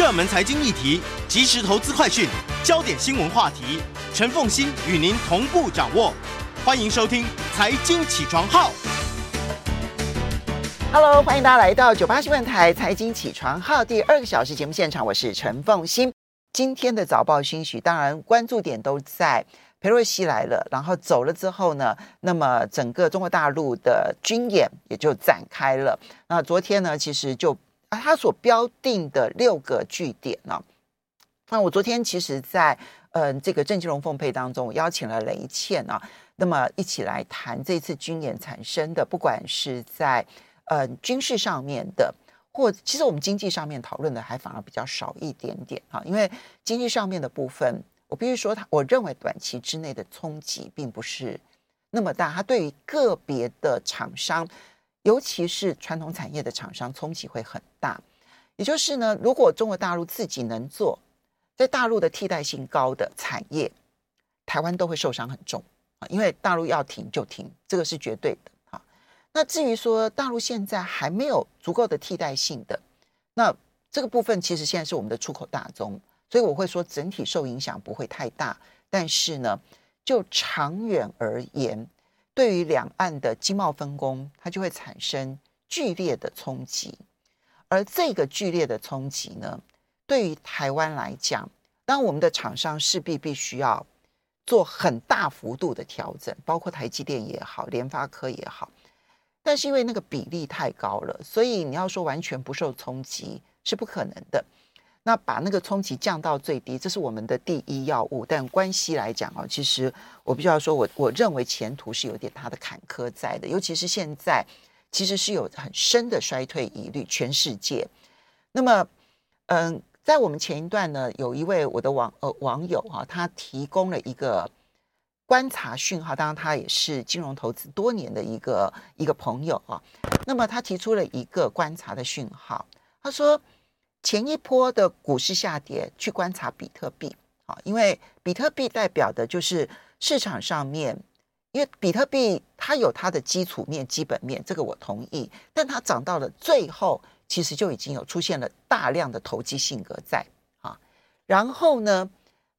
热门财经议题、即时投资快讯、焦点新闻话题，陈凤欣与您同步掌握。欢迎收听《财经起床号》。Hello，欢迎大家来到九八新闻台《财经起床号》第二个小时节目现场，我是陈凤欣。今天的早报讯息，当然关注点都在。裴洛西来了，然后走了之后呢，那么整个中国大陆的军演也就展开了。那昨天呢，其实就啊，他所标定的六个据点呢、啊，那我昨天其实在，在嗯这个郑基龙奉陪当中，我邀请了雷倩啊，那么一起来谈这次军演产生的，不管是在嗯军事上面的，或其实我们经济上面讨论的还反而比较少一点点啊，因为经济上面的部分。我必须说，他我认为短期之内的冲击并不是那么大。它对于个别的厂商，尤其是传统产业的厂商，冲击会很大。也就是呢，如果中国大陆自己能做，在大陆的替代性高的产业，台湾都会受伤很重啊。因为大陆要停就停，这个是绝对的啊。那至于说大陆现在还没有足够的替代性的，那这个部分其实现在是我们的出口大宗。所以我会说，整体受影响不会太大，但是呢，就长远而言，对于两岸的经贸分工，它就会产生剧烈的冲击。而这个剧烈的冲击呢，对于台湾来讲，当我们的厂商势必必须要做很大幅度的调整，包括台积电也好，联发科也好，但是因为那个比例太高了，所以你要说完全不受冲击是不可能的。那把那个冲击降到最低，这是我们的第一要务。但关系来讲啊，其实我必须要说，我我认为前途是有点它的坎坷在的，尤其是现在其实是有很深的衰退疑虑，全世界。那么，嗯，在我们前一段呢，有一位我的网呃网友哈、啊，他提供了一个观察讯号，当然他也是金融投资多年的一个一个朋友啊。那么他提出了一个观察的讯号，他说。前一波的股市下跌，去观察比特币啊，因为比特币代表的就是市场上面，因为比特币它有它的基础面、基本面，这个我同意，但它涨到了最后，其实就已经有出现了大量的投机性格在啊。然后呢，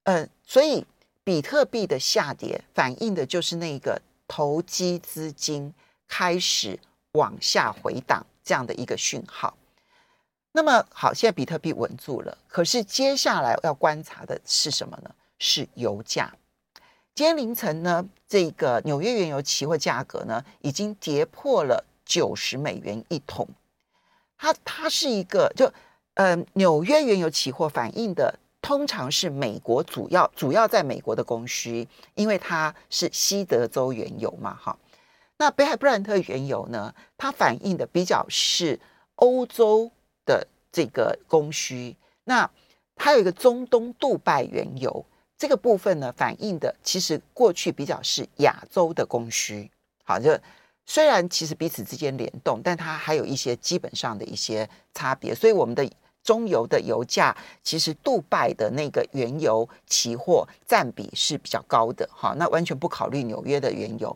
嗯，所以比特币的下跌反映的就是那个投机资金开始往下回档这样的一个讯号。那么好，现在比特币稳住了，可是接下来要观察的是什么呢？是油价。今天凌晨呢，这个纽约原油期货价格呢，已经跌破了九十美元一桶。它它是一个就呃，纽约原油期货反映的通常是美国主要主要在美国的供需，因为它是西德州原油嘛，哈。那北海布兰特原油呢，它反映的比较是欧洲。的这个供需，那它有一个中东杜拜原油这个部分呢，反映的其实过去比较是亚洲的供需。好，就虽然其实彼此之间联动，但它还有一些基本上的一些差别。所以我们的中油的油价，其实杜拜的那个原油期货占比是比较高的。好，那完全不考虑纽约的原油，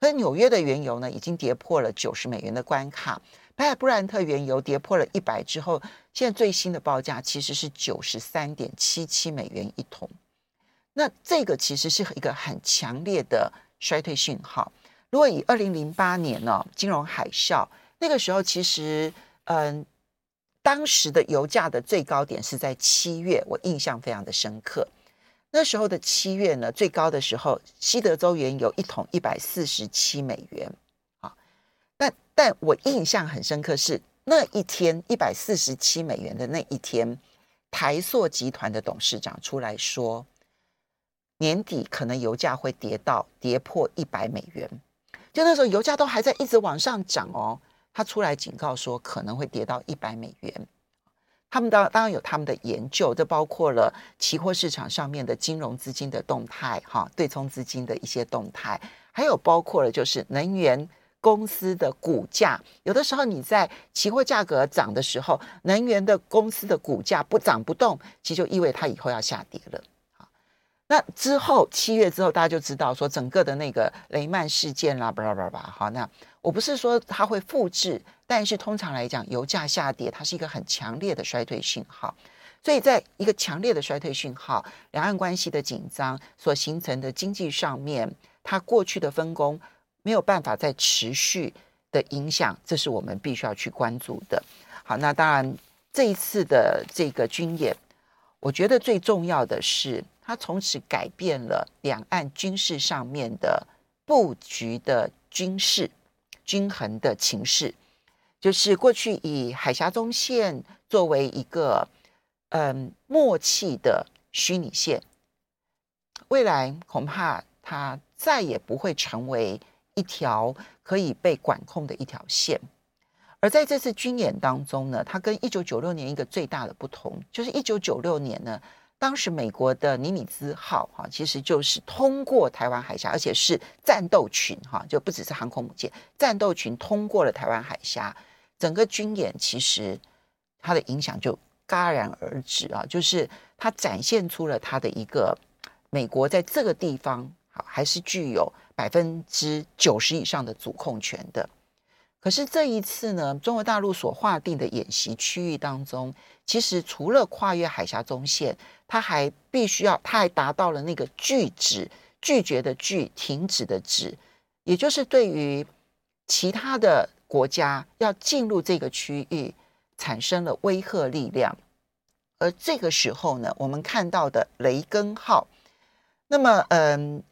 可纽约的原油呢，已经跌破了九十美元的关卡。北海布兰特原油跌破了一百之后，现在最新的报价其实是九十三点七七美元一桶。那这个其实是一个很强烈的衰退讯号。如果以二零零八年呢、哦、金融海啸那个时候，其实嗯，当时的油价的最高点是在七月，我印象非常的深刻。那时候的七月呢，最高的时候，西德州原油一桶一百四十七美元。但我印象很深刻是那一天一百四十七美元的那一天，台塑集团的董事长出来说，年底可能油价会跌到跌破一百美元。就那时候油价都还在一直往上涨哦，他出来警告说可能会跌到一百美元。他们当当然有他们的研究，这包括了期货市场上面的金融资金的动态，哈，对冲资金的一些动态，还有包括了就是能源。公司的股价，有的时候你在期货价格涨的时候，能源的公司的股价不涨不动，其实就意味它以后要下跌了。那之后七月之后，大家就知道说整个的那个雷曼事件啦，巴拉巴拉。好，那我不是说它会复制，但是通常来讲，油价下跌它是一个很强烈的衰退信号。所以在一个强烈的衰退讯号、两岸关系的紧张所形成的经济上面，它过去的分工没有办法再持续的影响，这是我们必须要去关注的。好，那当然这一次的这个军演，我觉得最重要的是，它从此改变了两岸军事上面的布局的军事均衡的情势，就是过去以海峡中线作为一个。嗯，默契的虚拟线，未来恐怕它再也不会成为一条可以被管控的一条线。而在这次军演当中呢，它跟一九九六年一个最大的不同，就是一九九六年呢，当时美国的尼米兹号哈，其实就是通过台湾海峡，而且是战斗群哈，就不只是航空母舰，战斗群通过了台湾海峡，整个军演其实它的影响就。戛然而止啊！就是它展现出了它的一个美国在这个地方好，还是具有百分之九十以上的主控权的。可是这一次呢，中国大陆所划定的演习区域当中，其实除了跨越海峡中线，它还必须要，它还达到了那个拒止、拒绝的拒、停止的止，也就是对于其他的国家要进入这个区域。产生了威慑力量，而这个时候呢，我们看到的雷根号，那么，嗯，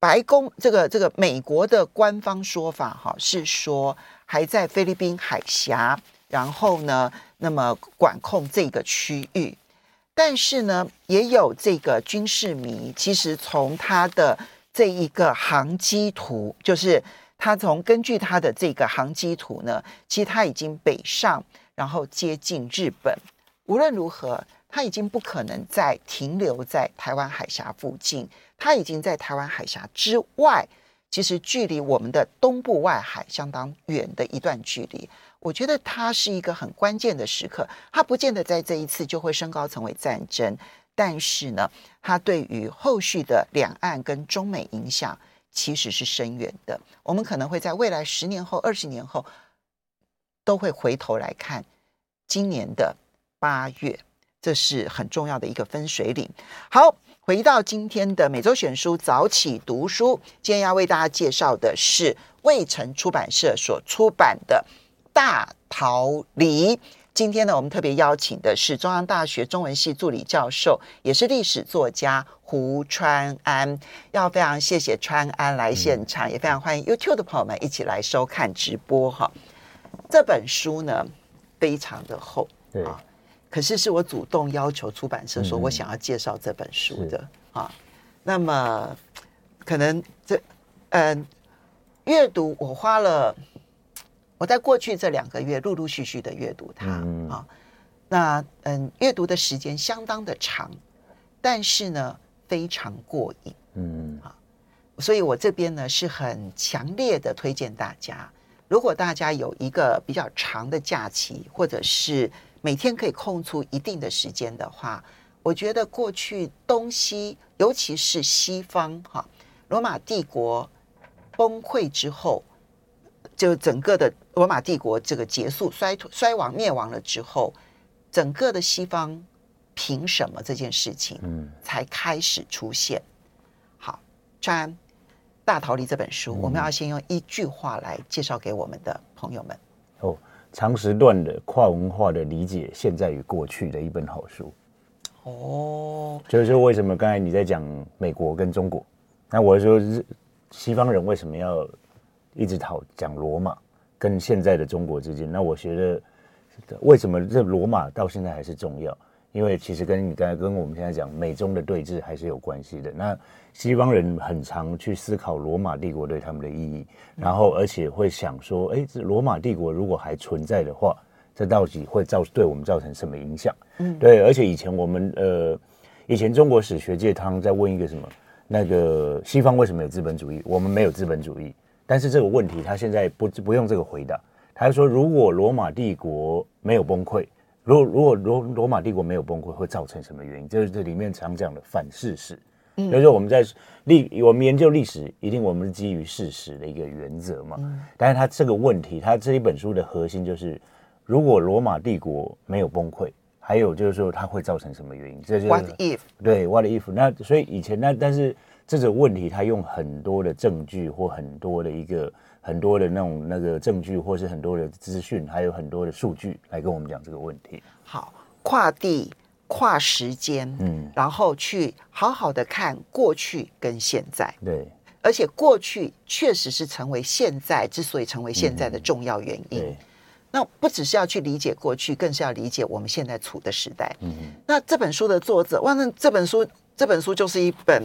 白宫这个这个美国的官方说法哈是说还在菲律宾海峡，然后呢，那么管控这个区域，但是呢，也有这个军事迷，其实从他的这一个航机图，就是他从根据他的这个航机图呢，其实他已经北上。然后接近日本，无论如何，它已经不可能再停留在台湾海峡附近，它已经在台湾海峡之外，其实距离我们的东部外海相当远的一段距离。我觉得它是一个很关键的时刻，它不见得在这一次就会升高成为战争，但是呢，它对于后续的两岸跟中美影响其实是深远的。我们可能会在未来十年后、二十年后。都会回头来看今年的八月，这是很重要的一个分水岭。好，回到今天的每周选书早起读书，今天要为大家介绍的是卫城出版社所出版的《大逃离》。今天呢，我们特别邀请的是中央大学中文系助理教授，也是历史作家胡川安。要非常谢谢川安来现场，嗯、也非常欢迎 YouTube 的朋友们一起来收看直播哈。这本书呢，非常的厚，对啊，可是是我主动要求出版社说我想要介绍这本书的、嗯、啊。那么可能这嗯，阅读我花了我在过去这两个月陆陆续续的阅读它、嗯、啊。那嗯，阅读的时间相当的长，但是呢非常过瘾，嗯啊，所以我这边呢是很强烈的推荐大家。如果大家有一个比较长的假期，或者是每天可以空出一定的时间的话，我觉得过去东西，尤其是西方，哈，罗马帝国崩溃之后，就整个的罗马帝国这个结束、衰退、衰亡、灭亡了之后，整个的西方凭什么这件事情，嗯，才开始出现？好，穿。大逃离这本书，我们要先用一句话来介绍给我们的朋友们。哦，长时段的跨文化的理解现在与过去的一本好书。哦，就是说为什么刚才你在讲美国跟中国，那我说是西方人为什么要一直讨讲罗马跟现在的中国之间？那我觉得为什么这罗马到现在还是重要？因为其实跟你刚才跟我们现在讲美中的对峙还是有关系的。那西方人很常去思考罗马帝国对他们的意义，然后而且会想说，哎，这罗马帝国如果还存在的话，这到底会造对我们造成什么影响？嗯，对。而且以前我们呃，以前中国史学界他们在问一个什么，那个西方为什么有资本主义？我们没有资本主义。但是这个问题他现在不不用这个回答，他说如果罗马帝国没有崩溃。如果如果罗罗马帝国没有崩溃，会造成什么原因？就是这里面常讲的反事实。嗯，就是我们在历我们研究历史，一定我们是基于事实的一个原则嘛。嗯，但是它这个问题，它这一本书的核心就是，如果罗马帝国没有崩溃，还有就是说它会造成什么原因？这就是 What if？对，What if？那所以以前那但是这种问题，他用很多的证据或很多的一个很多的那种那个证据，或是很多的资讯，还有很多的数据来跟我们讲这个问题。好，跨地跨时间，嗯，然后去好好的看过去跟现在，对，而且过去确实是成为现在之所以成为现在的重要原因。嗯那不只是要去理解过去，更是要理解我们现在处的时代。嗯，那这本书的作者，哇，那这本书这本书就是一本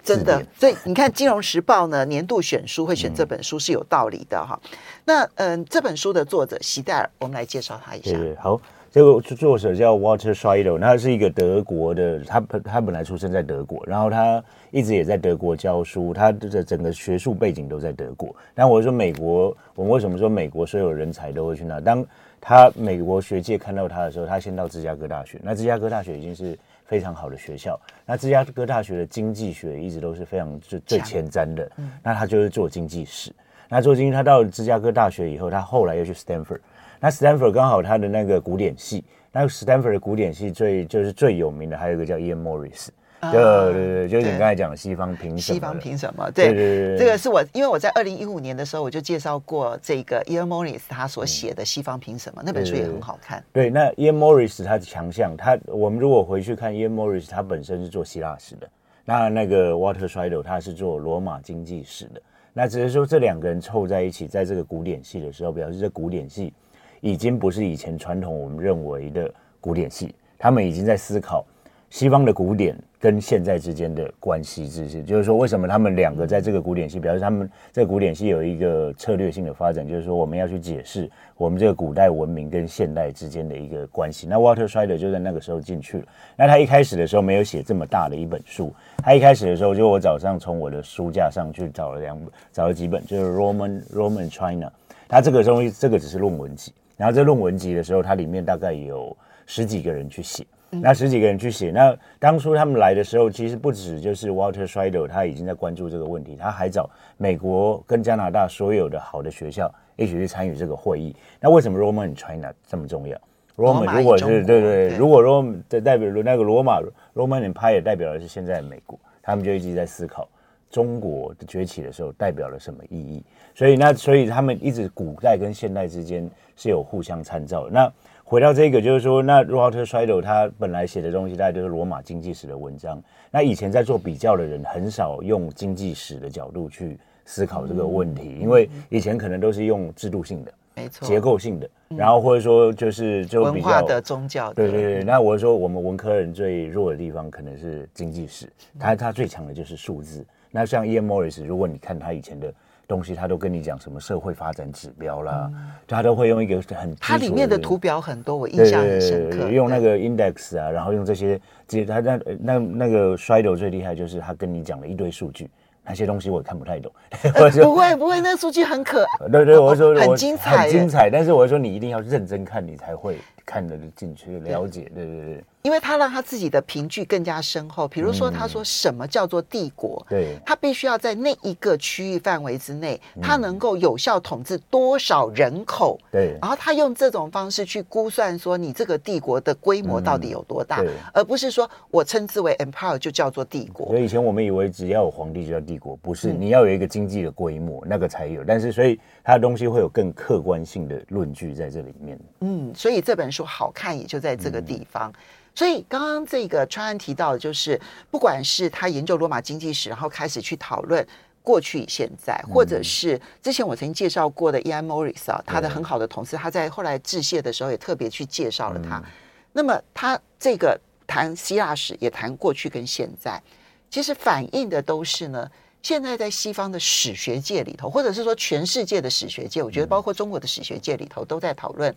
真的，所以你看《金融时报》呢年度选书会选这本书是有道理的哈。那嗯，这本书的作者席代尔，我们来介绍他一下。对，好。这个作者叫 Walter Scheidel，他是一个德国的，他他本来出生在德国，然后他一直也在德国教书，他的整个学术背景都在德国。但我说美国，我们为什么说美国所有人才都会去那？当他美国学界看到他的时候，他先到芝加哥大学。那芝加哥大学已经是非常好的学校，那芝加哥大学的经济学一直都是非常最最前瞻的。那他就是做经济史。那做经济，他到了芝加哥大学以后，他后来又去 Stanford。那 Stanford 刚好他的那个古典系，那 Stanford 的古典系最就是最有名的，还有一个叫 Ian Morris，对对对，就是你刚才讲的西方凭什么？西方凭什么？对对对，这个是我因为我在二零一五年的时候我就介绍过这个 Ian Morris 他所写的《西方凭什么》那本书也很好看。对，那 Ian Morris 他的强项，他我们如果回去看 Ian Morris，他本身是做希腊史的，那那个 Walter Scheidel 他是做罗马经济史的，那只是说这两个人凑在一起，在这个古典系的时候，表示这古典系。已经不是以前传统我们认为的古典系，他们已经在思考西方的古典跟现在之间的关系，知识就是说，为什么他们两个在这个古典系，表示他们在古典系有一个策略性的发展，就是说我们要去解释我们这个古代文明跟现代之间的一个关系。那 Walter Scheidel 就在那个时候进去了。那他一开始的时候没有写这么大的一本书，他一开始的时候就我早上从我的书架上去找了两本，找了几本，就是 Roman Roman China。他这个东西，这个只是论文集。然后在论文集的时候，它里面大概有十几个人去写，那十几个人去写。那当初他们来的时候，其实不止就是 Walter Scheider，他已经在关注这个问题，他还找美国跟加拿大所有的好的学校一起去参与这个会议。那为什么 Roman China 这么重要？Roman 如果是对对对，如果 Roman 的代表那个罗马 Roman Empire 也代表的是现在的美国，他们就一直在思考中国的崛起的时候代表了什么意义。所以那所以他们一直古代跟现代之间是有互相参照的。那回到这个，就是说，那 Walter Scheidel 他本来写的东西，大概就是罗马经济史的文章。那以前在做比较的人，很少用经济史的角度去思考这个问题，因为以前可能都是用制度性的、没错，结构性的，然后或者说就是就比较文化的、宗教的。对对对。那我说我们文科人最弱的地方，可能是经济史，他他最强的就是数字。那像 Ian Morris，如果你看他以前的。东西他都跟你讲什么社会发展指标啦，嗯、他都会用一个很它里面的图表很多，我印象很深刻。用那个 index 啊，然后用这些，其实他那那那个 Scheidel 最厉害就是他跟你讲了一堆数据，那些东西我也看不太懂。呃、不会不会，那个数据很可，对对，我说很精彩，很精彩。但是我说你一定要认真看，你才会看得进去了解。对对对。因为他让他自己的凭据更加深厚，比如说他说什么叫做帝国，对，他必须要在那一个区域范围之内，他能够有效统治多少人口，对，然后他用这种方式去估算说你这个帝国的规模到底有多大，而不是说我称之为 empire 就叫做帝国。所以以前我们以为只要有皇帝就叫帝国，不是，你要有一个经济的规模，那个才有。但是所以他的东西会有更客观性的论据在这里面。嗯，所以这本书好看也就在这个地方。所以刚刚这个川安提到的，就是不管是他研究罗马经济史，然后开始去讨论过去、现在，或者是之前我曾经介绍过的 Ian Morris 啊，他的很好的同事，他在后来致谢的时候也特别去介绍了他。那么他这个谈希腊史，也谈过去跟现在，其实反映的都是呢，现在在西方的史学界里头，或者是说全世界的史学界，我觉得包括中国的史学界里头，都在讨论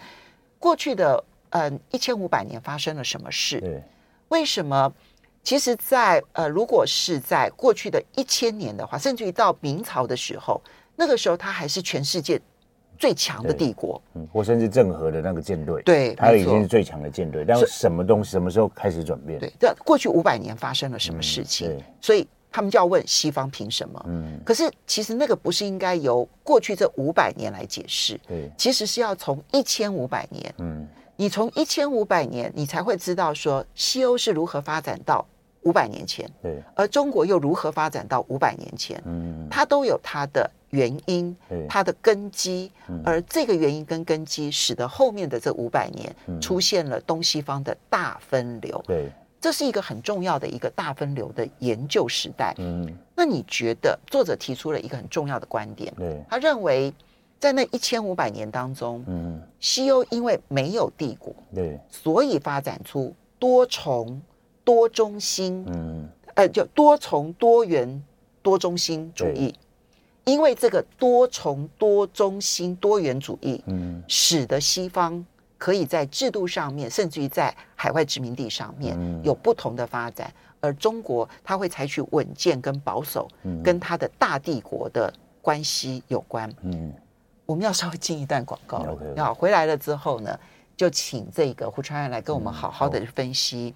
过去的。嗯，一千五百年发生了什么事？对，为什么？其实在，在呃，如果是在过去的一千年的话，甚至于到明朝的时候，那个时候它还是全世界最强的帝国，嗯，或甚至郑和的那个舰队，对，它已经是最强的舰队。但是什么东西，什么时候开始转变？对，这过去五百年发生了什么事情？嗯，所以他们就要问西方凭什么？嗯，可是其实那个不是应该由过去这五百年来解释，对，其实是要从一千五百年，嗯。你从一千五百年，你才会知道说西欧是如何发展到五百年前，对，而中国又如何发展到五百年前，嗯，它都有它的原因，对。它的根基，而这个原因跟根基，使得后面的这五百年出现了东西方的大分流，对，这是一个很重要的一个大分流的研究时代，嗯，那你觉得作者提出了一个很重要的观点，对，他认为。在那一千五百年当中，嗯，西欧因为没有帝国，对，所以发展出多重多中心，嗯，呃，就多重多元多中心主义。因为这个多重多中心多元主义，嗯，使得西方可以在制度上面，甚至于在海外殖民地上面有不同的发展，嗯、而中国它会采取稳健跟保守，嗯、跟它的大帝国的关系有关，嗯。我们要稍微进一段广告了，要 Okay. 回来了之后呢，就请这个胡川安来跟我们好好的分析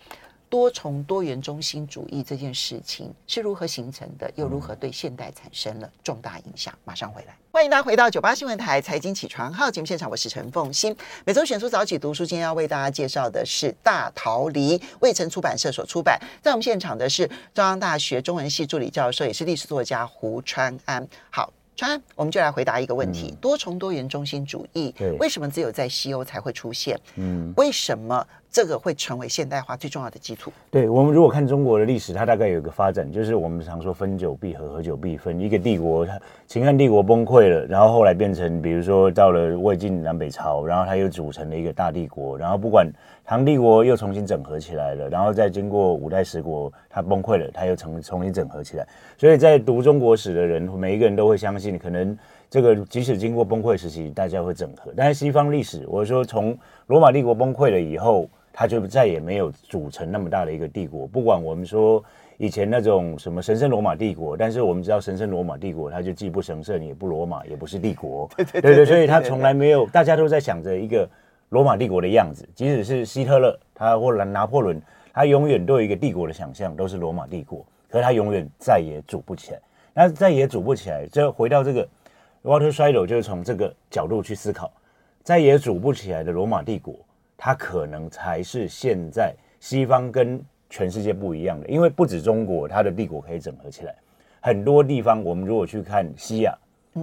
多重多元中心主义这件事情是如何形成的，又如何对现代产生了重大影响。马上回来，欢迎大家回到九八新闻台财经起床号节目现场，我是陈凤欣。每周选出早起读书，今天要为大家介绍的是《大逃离》，未城出版社所出版。在我们现场的是中央大学中文系助理教授，也是历史作家胡川安。好。川，我们就来回答一个问题：嗯、多重多元中心主义对为什么只有在西欧才会出现？嗯，为什么这个会成为现代化最重要的基础？对，我们如果看中国的历史，它大概有一个发展，就是我们常说分久必合，合久必分。一个帝国，它秦汉帝国崩溃了，然后后来变成，比如说到了魏晋南北朝，然后它又组成了一个大帝国，然后不管。唐帝国又重新整合起来了，然后再经过五代十国，它崩溃了，它又重重新整合起来。所以在读中国史的人，每一个人都会相信，可能这个即使经过崩溃时期，大家会整合。但是西方历史，我说从罗马帝国崩溃了以后，它就再也没有组成那么大的一个帝国。不管我们说以前那种什么神圣罗马帝国，但是我们知道神圣罗马帝国，它就既不神圣，也不罗马，也不是帝国。对对，所以它从来没有，大家都在想着一个。罗马帝国的样子，即使是希特勒，他或者拿破仑，他永远对一个帝国的想象都是罗马帝国，可是他永远再也组不起来。那再也组不起来，就回到这个 Walter Scheidel 就是从这个角度去思考，再也组不起来的罗马帝国，它可能才是现在西方跟全世界不一样的，因为不止中国，它的帝国可以整合起来，很多地方，我们如果去看西亚，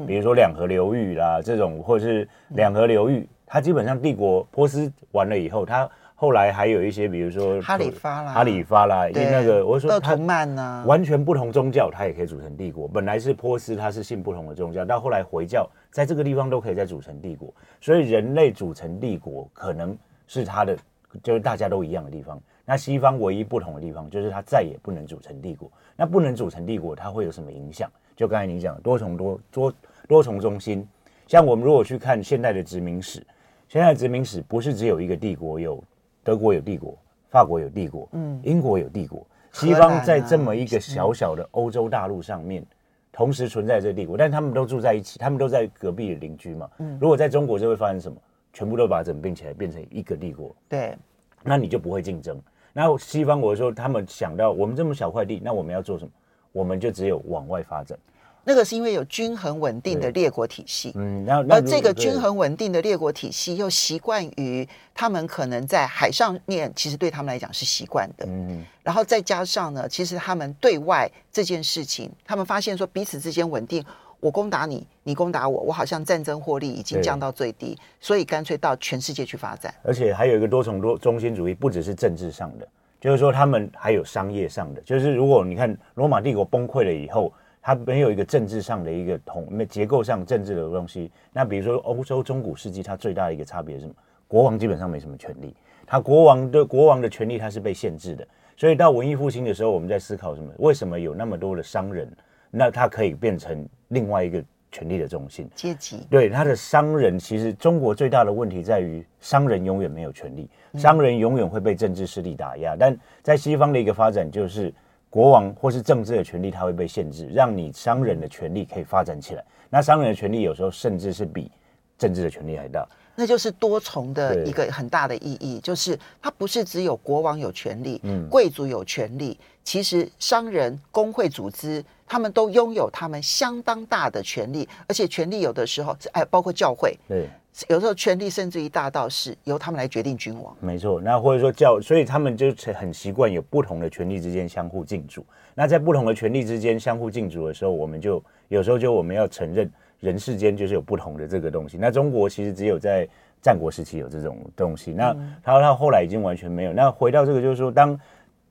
比如说两河流域啦，这种或者是两河流域。他基本上帝国波斯完了以后，他后来还有一些，比如说哈里发啦，哈里发啦，因为那个我说鄂图曼呐，完全不同宗教，他也可以组成帝国。本来是波斯，他是信不同的宗教，到后来回教在这个地方都可以再组成帝国。所以人类组成帝国，可能是他的就是大家都一样的地方。那西方唯一不同的地方，就是它再也不能组成帝国。那不能组成帝国，它会有什么影响？就刚才你讲的多重多多多重中心，像我们如果去看现代的殖民史。现在殖民史不是只有一个帝国，有德国有帝国，法国有帝国，嗯，英国有帝国，西方在这么一个小小的欧洲大陆上面，同时存在这个帝国，但他们都住在一起，他们都在隔壁的邻居嘛。嗯，如果在中国就会发生什么？全部都把它整并起来，变成一个帝国。对，那你就不会竞争。那西方我说他们想到我们这么小块地，那我们要做什么？我们就只有往外发展。那个是因为有均衡稳定的列国体系，嗯，而这个均衡稳定的列国体系又习惯于他们可能在海上面，其实对他们来讲是习惯的，嗯，然后再加上呢，其实他们对外这件事情，他们发现说彼此之间稳定，我攻打你，你攻打我，我好像战争获利已经降到最低，所以干脆到全世界去发展。而且还有一个多重多中心主义，不只是政治上的，就是说他们还有商业上的，就是如果你看罗马帝国崩溃了以后。它没有一个政治上的一个统，结构上政治的东西。那比如说欧洲中古世纪，它最大的一个差别是什么？国王基本上没什么权利，他国王的国王的权利它是被限制的。所以到文艺复兴的时候，我们在思考什么？为什么有那么多的商人？那他可以变成另外一个权力的中心阶级？对，他的商人其实中国最大的问题在于商人永远没有权利，商人永远会被政治势力打压。但在西方的一个发展就是。国王或是政治的权利，它会被限制，让你商人的权利可以发展起来。那商人的权利有时候甚至是比政治的权利还大。那就是多重的一个很大的意义，就是它不是只有国王有权利，嗯，贵族有权利，其实商人、工会组织他们都拥有他们相当大的权利，而且权力有的时候哎，包括教会，对，有时候权力甚至于大到是由他们来决定君王。没错，那或者说教，所以他们就很习惯有不同的权力之间相互竞逐。那在不同的权力之间相互竞逐的时候，我们就有时候就我们要承认人世间就是有不同的这个东西。那中国其实只有在战国时期有这种东西，那他他后来已经完全没有。那回到这个就是说，当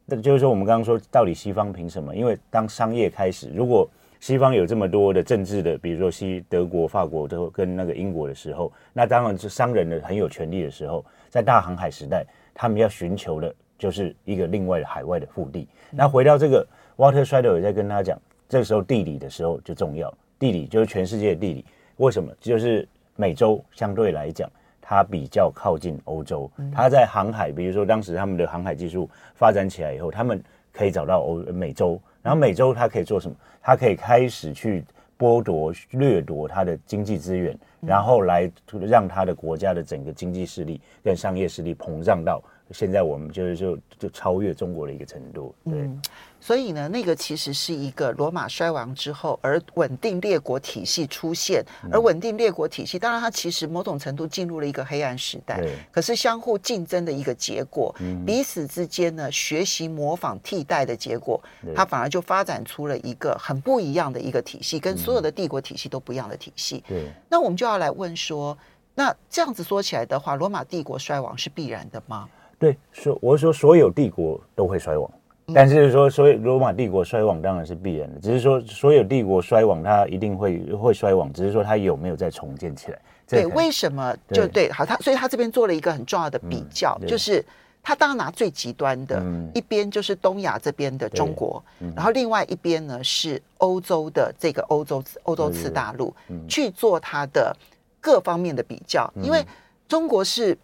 那就是说我们刚刚说到底西方凭什么？因为当商业开始，如果西方有这么多的政治的，比如说西德国、法国都跟那个英国的时候，那当然是商人的很有权力的时候，在大航海时代，他们要寻求的就是一个另外的海外的腹地。那回到这个。Walter Scheidel 也在跟他讲，这个时候地理的时候就重要，地理就是全世界的地理。为什么？就是美洲相对来讲，它比较靠近欧洲，它在航海，比如说当时他们的航海技术发展起来以后，他们可以找到欧美洲，然后美洲它可以做什么？它可以开始去剥夺、掠夺它的经济资源，然后来让它的国家的整个经济势力跟商业势力膨胀到。现在我们就是就就超越中国的一个程度，对。嗯，所以呢，那个其实是一个罗马衰亡之后而稳定列国体系出现，而稳定列国体系，当然它其实某种程度进入了一个黑暗时代，可是相互竞争的一个结果，彼此之间呢学习模仿替代的结果，它反而就发展出了一个很不一样的一个体系，跟所有的帝国体系都不一样的体系。对。那我们就要来问说，那这样子说起来的话，罗马帝国衰亡是必然的吗？对，说我说所有帝国都会衰亡，但是说所有罗马帝国衰亡当然是必然的，只是说所有帝国衰亡它一定会会衰亡，只是说它有没有再重建起来。对，为什么？就对？好，他所以他这边做了一个很重要的比较，嗯、就是他当然拿最极端的、嗯、一边就是东亚这边的中国，嗯、然后另外一边呢是欧洲的这个欧洲欧洲次大陆、嗯、去做它的各方面的比较，嗯、因为中国是。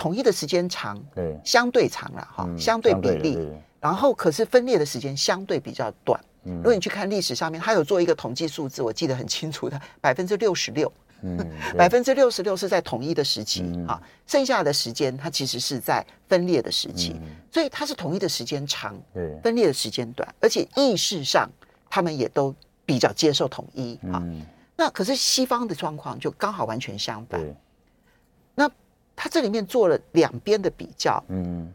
统一的时间长，对，相对长了哈，相对比例。然后可是分裂的时间相对比较短。如果你去看历史上面，他有做一个统计数字，我记得很清楚的，百分之六十六，百分之六十六是在统一的时期啊，剩下的时间它其实是在分裂的时期，所以它是统一的时间长，分裂的时间短，而且意识上他们也都比较接受统一啊。那可是西方的状况就刚好完全相反，那。他这里面做了两边的比较，嗯，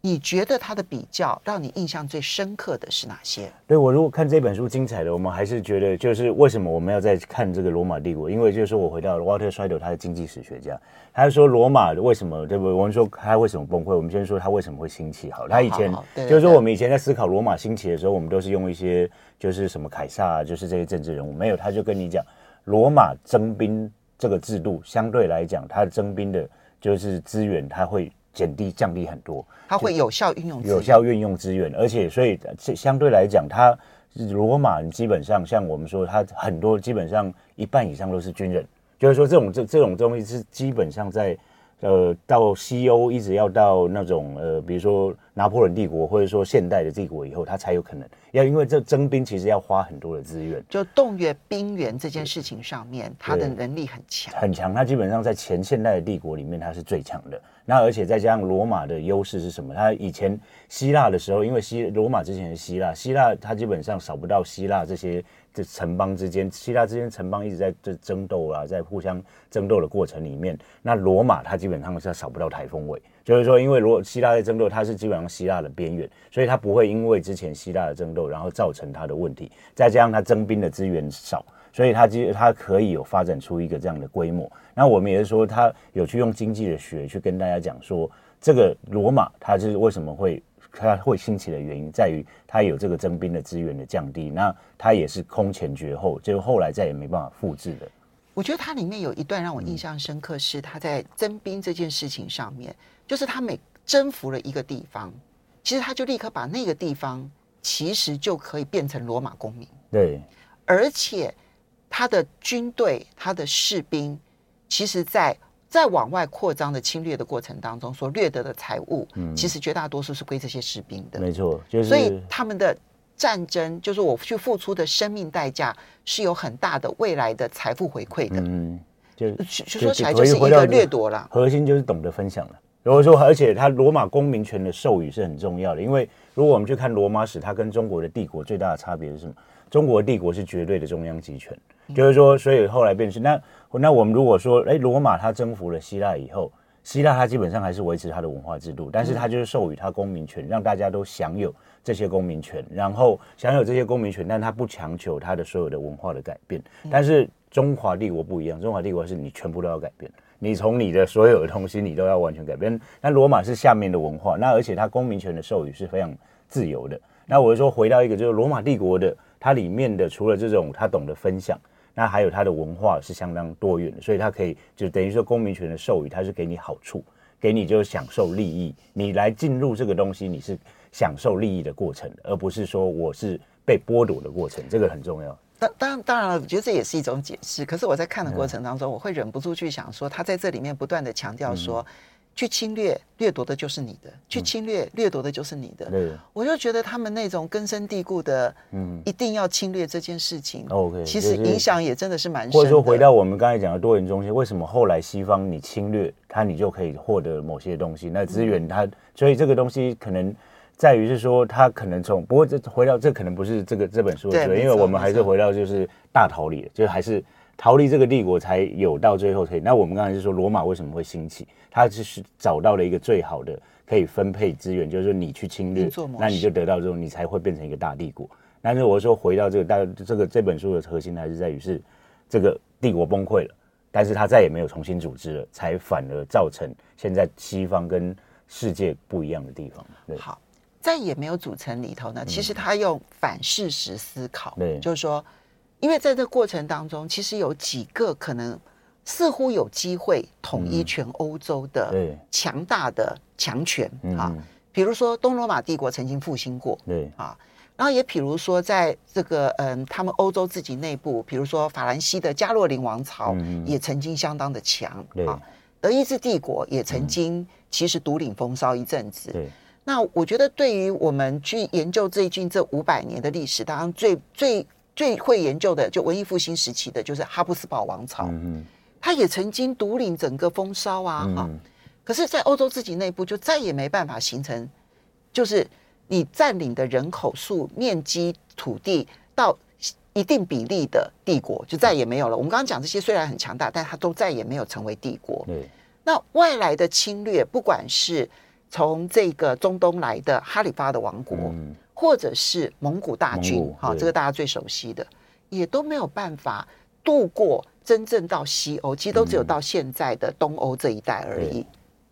你觉得他的比较让你印象最深刻的是哪些？对，我如果看这本书精彩的，我们还是觉得就是为什么我们要再看这个罗马帝国？因为就是说我回到了 Walter Scheidel，他的经济史学家，他说罗马为什么对不对？我们说他为什么崩溃？我们先说他为什么会兴起？好，他以前就是说我们以前在思考罗马兴起的时候，我们都是用一些就是什么凯撒啊，就是这些政治人物，没有他就跟你讲，罗马征兵这个制度相对来讲，他的征兵的。就是资源，它会减低、降低很多，它会有效运用、有效运用资源，而且所以相对来讲，它罗马基本上像我们说，它很多基本上一半以上都是军人，就是说这种这这种东西是基本上在。呃，到西欧一直要到那种呃，比如说拿破仑帝国，或者说现代的帝国以后，他才有可能要，因为这征兵其实要花很多的资源，就动员兵员这件事情上面，他的能力很强，很强。他基本上在前现代的帝国里面，他是最强的。那而且再加上罗马的优势是什么？他以前希腊的时候，因为西罗马之前是希腊，希腊他基本上少不到希腊这些。这城邦之间，希腊之间城邦一直在这争斗啊，在互相争斗的过程里面，那罗马它基本上是少不到台风尾，就是说，因为罗希腊在争斗，它是基本上希腊的边缘，所以它不会因为之前希腊的争斗，然后造成它的问题。再加上它征兵的资源少，所以它其实它可以有发展出一个这样的规模。那我们也是说，它有去用经济的学去跟大家讲说，这个罗马它是为什么会。它会兴起的原因在于它有这个征兵的资源的降低，那它也是空前绝后，就后来再也没办法复制的。我觉得它里面有一段让我印象深刻，是他在征兵这件事情上面，就是他每征服了一个地方，其实他就立刻把那个地方其实就可以变成罗马公民。对，而且他的军队、他的士兵，其实在。在往外扩张的侵略的过程当中，所掠得的财物，嗯，其实绝大多数是归这些士兵的。没错，就是所以他们的战争，就是我去付出的生命代价，是有很大的未来的财富回馈的。嗯，就就说起来就是一个掠夺了。核心就是懂得分享了。如果说，而且他罗马公民权的授予是很重要的，因为如果我们去看罗马史，它跟中国的帝国最大的差别是什么？中国帝国是绝对的中央集权，就是说，所以后来变成那那我们如果说，哎，罗马它征服了希腊以后，希腊它基本上还是维持它的文化制度，但是它就是授予它公民权，让大家都享有这些公民权，然后享有这些公民权，但它不强求它的所有的文化的改变。但是中华帝国不一样，中华帝国是你全部都要改变。你从你的所有的东西，你都要完全改变。那罗马是下面的文化，那而且它公民权的授予是非常自由的。那我就说回到一个，就是罗马帝国的它里面的，除了这种它懂得分享，那还有它的文化是相当多元的，所以它可以就等于说公民权的授予，它是给你好处，给你就是享受利益。你来进入这个东西，你是享受利益的过程，而不是说我是被剥夺的过程，这个很重要。当当当然了，我觉得这也是一种解释。可是我在看的过程当中，我会忍不住去想说，他在这里面不断的强调说，去侵略掠夺的就是你的，去侵略掠夺的就是你的。对，我就觉得他们那种根深蒂固的，嗯，一定要侵略这件事情，OK，其实影响也真的是蛮深的。或者说，回到我们刚才讲的多元中心，为什么后来西方你侵略它，你就可以获得某些东西？那资源它，所以这个东西可能。在于是说，他可能从不过这回到这可能不是这个这本书的对，因为我们还是回到就是大逃离，就是还是逃离这个帝国才有到最后可以。那我们刚才是说罗马为什么会兴起？他就是找到了一个最好的可以分配资源，就是说你去侵略，那你就得到这种，你才会变成一个大帝国。但是我说回到这个大这个这本书的核心还是在于是这个帝国崩溃了，但是他再也没有重新组织了，才反而造成现在西方跟世界不一样的地方。对，好。在也没有组成里头呢，其实他用反事实思考，嗯、就是说，因为在这过程当中，其实有几个可能似乎有机会统一全欧洲的强大的强权、嗯、啊，比如说东罗马帝国曾经复兴过，对。啊，然后也比如说在这个嗯，他们欧洲自己内部，比如说法兰西的加洛林王朝也曾经相当的强、嗯、啊，德意志帝国也曾经其实独领风骚一阵子，对。那我觉得，对于我们去研究最近这五百年的历史当中，最最最会研究的，就文艺复兴时期的，就是哈布斯堡王朝。嗯，他也曾经独领整个风骚啊，哈。可是，在欧洲自己内部，就再也没办法形成，就是你占领的人口数、面积、土地到一定比例的帝国，就再也没有了。我们刚刚讲这些虽然很强大，但它都再也没有成为帝国。对。那外来的侵略，不管是从这个中东来的哈里发的王国，嗯、或者是蒙古大军，哈，这个大家最熟悉的，也都没有办法渡过真正到西欧，其实都只有到现在的东欧这一带而已。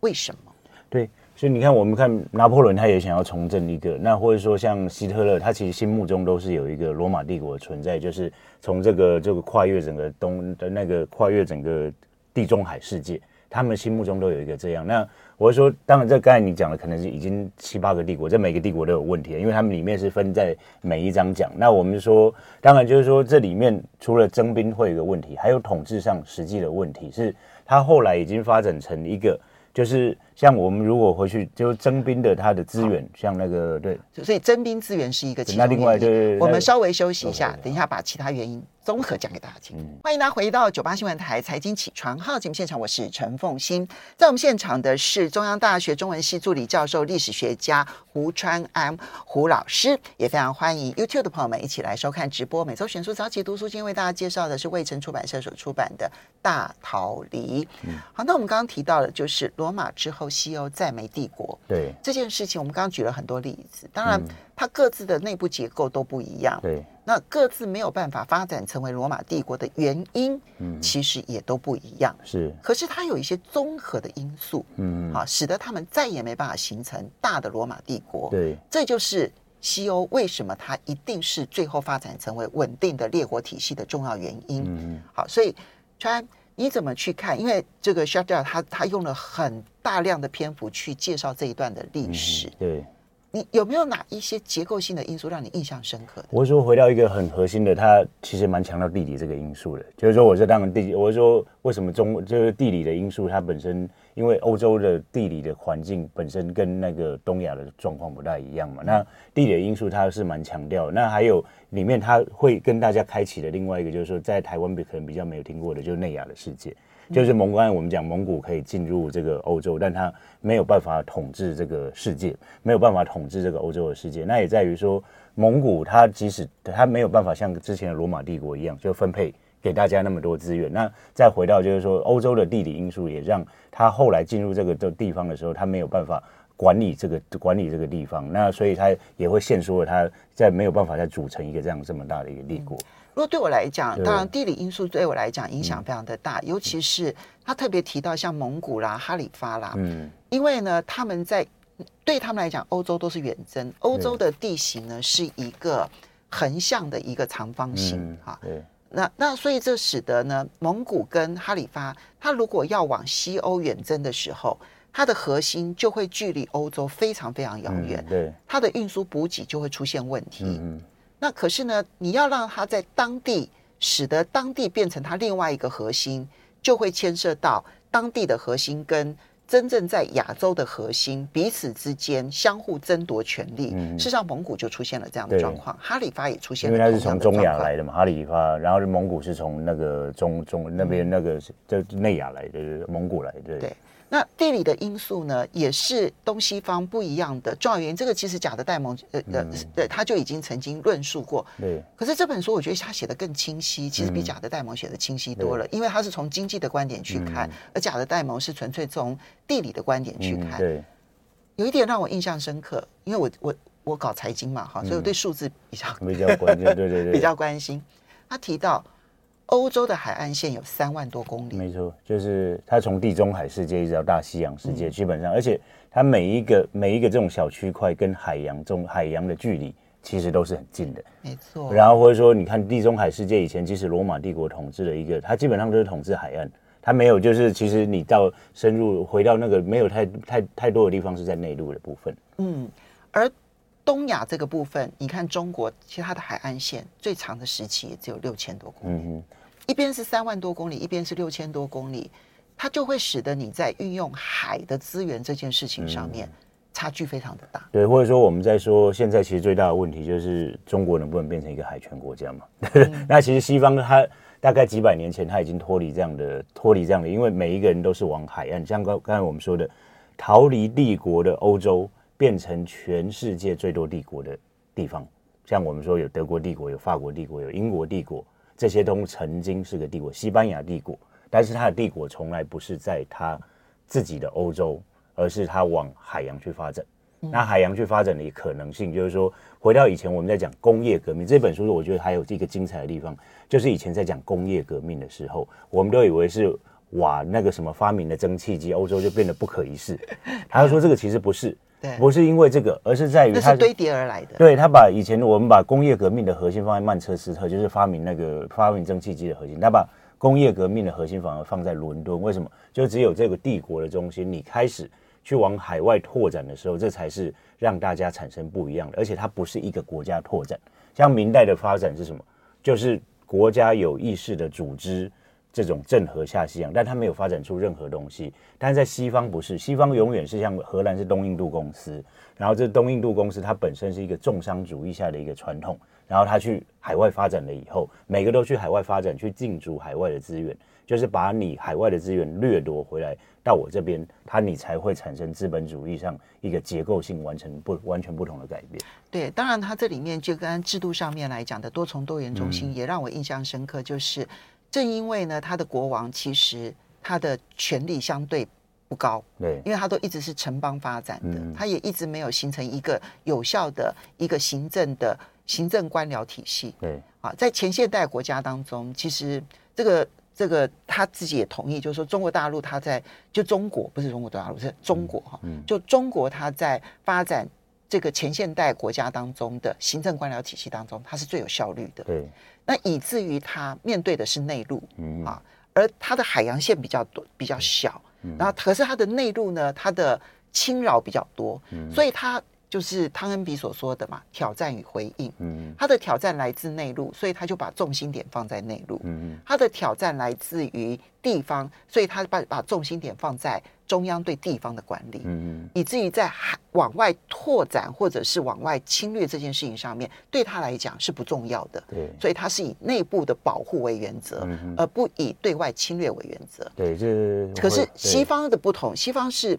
为什么？对，所以你看，我们看拿破仑，他也想要重振一个，那或者说像希特勒，他其实心目中都是有一个罗马帝国的存在，就是从这个这个跨越整个东的那个跨越整个地中海世界，他们心目中都有一个这样那。我是说，当然，这刚才你讲的可能是已经七八个帝国，这每个帝国都有问题，因为他们里面是分在每一章讲。那我们说，当然就是说，这里面除了征兵会有一个问题，还有统治上实际的问题，是它后来已经发展成一个，就是像我们如果回去就征兵的，他的资源，像那个对，所以征兵资源是一个其中。那另外，对对对，我们稍微休息一下，等一下把其他原因。综合讲给大家听，欢迎大家回到九八新闻台财经起床号节目现场，我是陈凤欣，在我们现场的是中央大学中文系助理教授、历史学家胡川安胡老师，也非常欢迎 YouTube 的朋友们一起来收看直播。每周选书早起读书，今天为大家介绍的是卫城出版社所出版的《大逃离》。好，那我们刚刚提到的就是罗马之后，西欧在美帝国。对。这件事情，我们刚刚举了很多例子，当然。它各自的内部结构都不一样，对，那各自没有办法发展成为罗马帝国的原因，嗯，其实也都不一样，是。可是它有一些综合的因素，嗯，啊，使得他们再也没办法形成大的罗马帝国，对，这就是西欧为什么它一定是最后发展成为稳定的列国体系的重要原因，嗯，好，所以川你怎么去看？因为这个 Shutdown 他他用了很大量的篇幅去介绍这一段的历史，嗯，对。你有没有哪一些结构性的因素让你印象深刻？我说回到一个很核心的，他其实蛮强调地理这个因素的。就是说，我是当然地，我说为什么中就是地理的因素，它本身因为欧洲的地理的环境本身跟那个东亚的状况不太一样嘛。那地理的因素它是蛮强调。那还有里面它会跟大家开启的另外一个，就是说在台湾可能比较没有听过的，就是内亚的世界。就是蒙古，刚才我们讲蒙古可以进入这个欧洲，但它没有办法统治这个世界，没有办法统治这个欧洲的世界。那也在于说，蒙古它即使它没有办法像之前的罗马帝国一样，就分配给大家那么多资源。那再回到就是说，欧洲的地理因素也让他后来进入这个的地方的时候，他没有办法。管理这个管理这个地方，那所以他也会限缩了，他在没有办法再组成一个这样这么大的一个帝国。嗯、如果对我来讲，当然地理因素对我来讲影响非常的大，嗯、尤其是他特别提到像蒙古啦、哈里发啦，嗯，因为呢，他们在对他们来讲，欧洲都是远征，欧洲的地形呢是一个横向的一个长方形，哈、嗯，对，那那所以这使得呢，蒙古跟哈里发，他如果要往西欧远征的时候。它的核心就会距离欧洲非常非常遥远，嗯、对，它的运输补给就会出现问题。嗯，那可是呢，你要让它在当地，使得当地变成它另外一个核心，就会牵涉到当地的核心跟真正在亚洲的核心彼此之间相互争夺权力。嗯，事实上，蒙古就出现了这样的状况，哈里发也出现了，因为他是从中亚来的嘛，哈里发，然后蒙古是从那个中中那边那个就内亚来的，蒙古来的，对。对那地理的因素呢，也是东西方不一样的重要原因。这个其实贾德戴蒙呃呃，对，他就已经曾经论述过。对。可是这本书我觉得他写的更清晰，其实比贾德戴蒙写的清晰多了，因为他是从经济的观点去看，而贾德戴蒙是纯粹从地理的观点去看。对。有一点让我印象深刻，因为我我我搞财经嘛哈，所以我对数字比较比较关心，对对对，比较关心。他提到。欧洲的海岸线有三万多公里，没错，就是它从地中海世界一直到大西洋世界，基本上，而且它每一个每一个这种小区块跟海洋中海洋的距离其实都是很近的，没错。然后或者说，你看地中海世界以前，即使罗马帝国统治的一个，它基本上都是统治海岸，它没有就是其实你到深入回到那个没有太太太多的地方是在内陆的部分，嗯，而东亚这个部分，你看中国其他的海岸线最长的时期也只有六千多公里。嗯一边是三万多公里，一边是六千多公里，它就会使得你在运用海的资源这件事情上面差距非常的大。对，或者说我们在说现在其实最大的问题就是中国能不能变成一个海权国家嘛？嗯、那其实西方它大概几百年前它已经脱离这样的脱离这样的，因为每一个人都是往海岸，像刚刚才我们说的，逃离帝国的欧洲变成全世界最多帝国的地方，像我们说有德国帝国、有法国帝国、有英国帝国。这些都曾经是个帝国，西班牙帝国，但是它的帝国从来不是在它自己的欧洲，而是它往海洋去发展。嗯、那海洋去发展的可能性，就是说，回到以前我们在讲工业革命这本书，我觉得还有一个精彩的地方，就是以前在讲工业革命的时候，我们都以为是哇那个什么发明的蒸汽机，欧洲就变得不可一世。他就说这个其实不是。对，不是因为这个，而是在于它是堆叠而来的。对，它把以前我们把工业革命的核心放在曼彻斯特，就是发明那个发明蒸汽机的核心。它把工业革命的核心反而放在伦敦，为什么？就只有这个帝国的中心，你开始去往海外拓展的时候，这才是让大家产生不一样的。而且它不是一个国家拓展，像明代的发展是什么？就是国家有意识的组织。这种郑和下西洋，但他没有发展出任何东西。但是在西方不是，西方永远是像荷兰是东印度公司，然后这东印度公司它本身是一个重商主义下的一个传统，然后它去海外发展了以后，每个都去海外发展，去进驻海外的资源，就是把你海外的资源掠夺回来到我这边，它你才会产生资本主义上一个结构性完成不完全不同的改变。对，当然它这里面就跟制度上面来讲的多重多元中心也让我印象深刻，就是。正因为呢，他的国王其实他的权力相对不高，对，因为他都一直是城邦发展的，他也一直没有形成一个有效的一个行政的行政官僚体系，对，啊，在前现代国家当中，其实这个这个他自己也同意，就是说中国大陆他在就中国不是中国大陆是中国哈，就中国他在发展这个前现代国家当中的行政官僚体系当中，它是最有效率的，对。那以至于它面对的是内陆，嗯。啊，而它的海洋线比较多，比较小，嗯。然后可是它的内陆呢，它的侵扰比较多，嗯。所以他就是汤恩比所说的嘛，挑战与回应。嗯，他的挑战来自内陆，所以他就把重心点放在内陆。嗯，他的挑战来自于地方，所以他把把重心点放在中央对地方的管理。嗯，以至于在海往外拓展或者是往外侵略这件事情上面，对他来讲是不重要的。对，所以他是以内部的保护为原则，嗯，而不以对外侵略为原则。对，这可是西方的不同，西方是。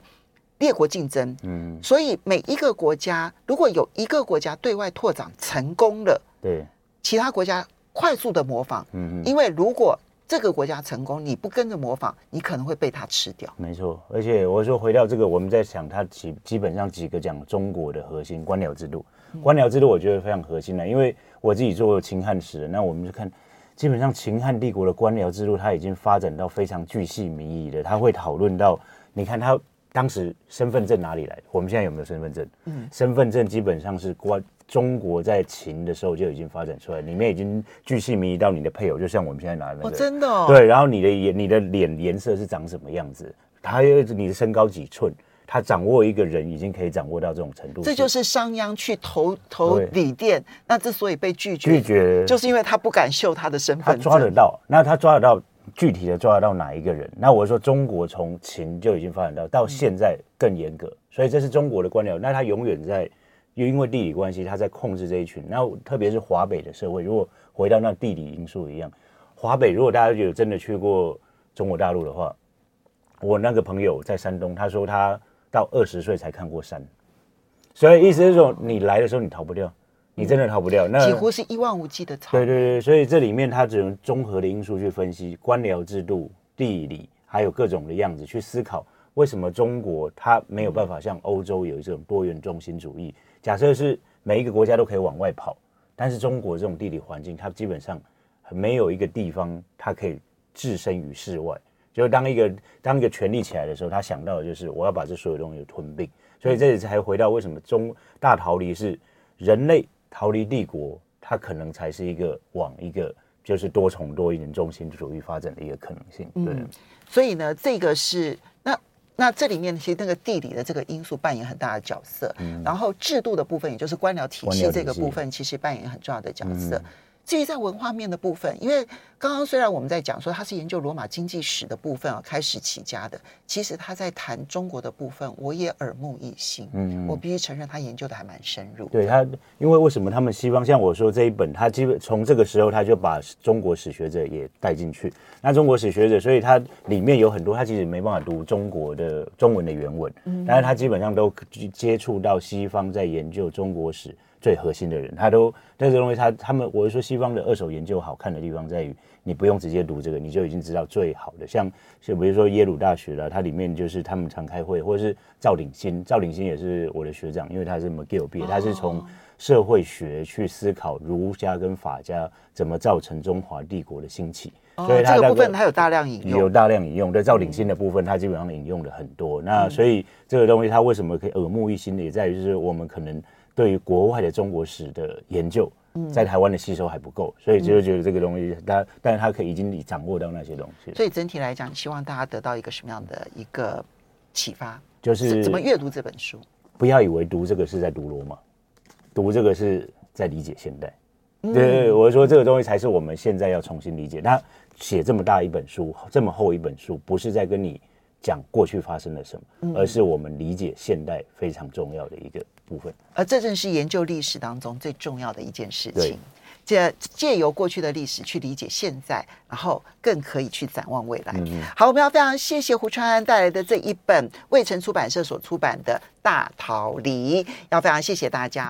列国竞争，嗯，所以每一个国家如果有一个国家对外拓展成功了，对，其他国家快速的模仿，嗯，因为如果这个国家成功，你不跟着模仿，你可能会被他吃掉。没错，而且我说回到这个，我们在想它基基本上几个讲中国的核心官僚制度，官僚制度我觉得非常核心的，因为我自己做秦汉史，那我们就看基本上秦汉帝国的官僚制度，它已经发展到非常巨细靡遗的，他会讨论到，你看他。当时身份证哪里来的？我们现在有没有身份证？嗯，身份证基本上是关中国在秦的时候就已经发展出来，里面已经巨细靡遗到你的配偶，就像我们现在拿的那个，哦，真的，哦，对。然后你的颜，你的脸颜色是长什么样子？还有你的身高几寸？他掌握一个人已经可以掌握到这种程度。这就是商鞅去投投李店，那之所以被拒绝，拒绝就是因为他不敢秀他的身份证，他抓得到，那他抓得到。具体的抓得到哪一个人？那我说中国从秦就已经发展到到现在更严格，所以这是中国的官僚。那他永远在，又因为地理关系，他在控制这一群。那特别是华北的社会，如果回到那地理因素一样，华北如果大家有真的去过中国大陆的话，我那个朋友在山东，他说他到二十岁才看过山，所以意思是说你来的时候你逃不掉。你真的逃不掉，那几乎是一望无际的草。对对对，所以这里面它只能综合的因素去分析官僚制度、地理，还有各种的样子去思考，为什么中国它没有办法像欧洲有一种多元中心主义？假设是每一个国家都可以往外跑，但是中国这种地理环境，它基本上没有一个地方它可以置身于世外。就是当一个当一个权力起来的时候，他想到的就是我要把这所有东西吞并。所以这里才回到为什么中大逃离是人类。逃离帝国，它可能才是一个往一个就是多重多元中心主义发展的一个可能性。对，嗯、所以呢，这个是那那这里面其实那个地理的这个因素扮演很大的角色。嗯，然后制度的部分，也就是官僚体系这个部分，其实扮演很重要的角色。嗯至于在文化面的部分，因为刚刚虽然我们在讲说他是研究罗马经济史的部分啊，开始起家的，其实他在谈中国的部分，我也耳目一新。嗯，我必须承认他研究的还蛮深入。对他，因为为什么他们西方像我说这一本，他基本从这个时候他就把中国史学者也带进去。那中国史学者，所以他里面有很多他其实没办法读中国的中文的原文，嗯，但是他基本上都接触到西方在研究中国史。最核心的人，他都这个东西他，他他们，我是说西方的二手研究好看的地方在于，你不用直接读这个，你就已经知道最好的。像就比如说耶鲁大学了，它里面就是他们常开会，或者是赵鼎新，赵鼎新也是我的学长，因为他是 McGill 毕业，他是从社会学去思考儒家跟法家怎么造成中华帝国的兴起，所以这个部分他有大量引用，有大量引用。对赵鼎新的部分，他基本上引用的很多。那所以这个东西他为什么可以耳目一新的，也在于就是我们可能。对于国外的中国史的研究，在台湾的吸收还不够，所以就觉得这个东西，他但是他可以已经掌握到那些东西。所以整体来讲，希望大家得到一个什么样的一个启发？就是怎么阅读这本书？不要以为读这个是在读罗马，读这个是在理解现代。对对对，我说这个东西才是我们现在要重新理解。那写这么大一本书，这么厚一本书，不是在跟你。讲过去发生了什么，而是我们理解现代非常重要的一个部分。而这正是研究历史当中最重要的一件事情。借借由过去的历史去理解现在，然后更可以去展望未来。好，我们要非常谢谢胡川安带来的这一本未城出版社所出版的《大逃离》，要非常谢谢大家。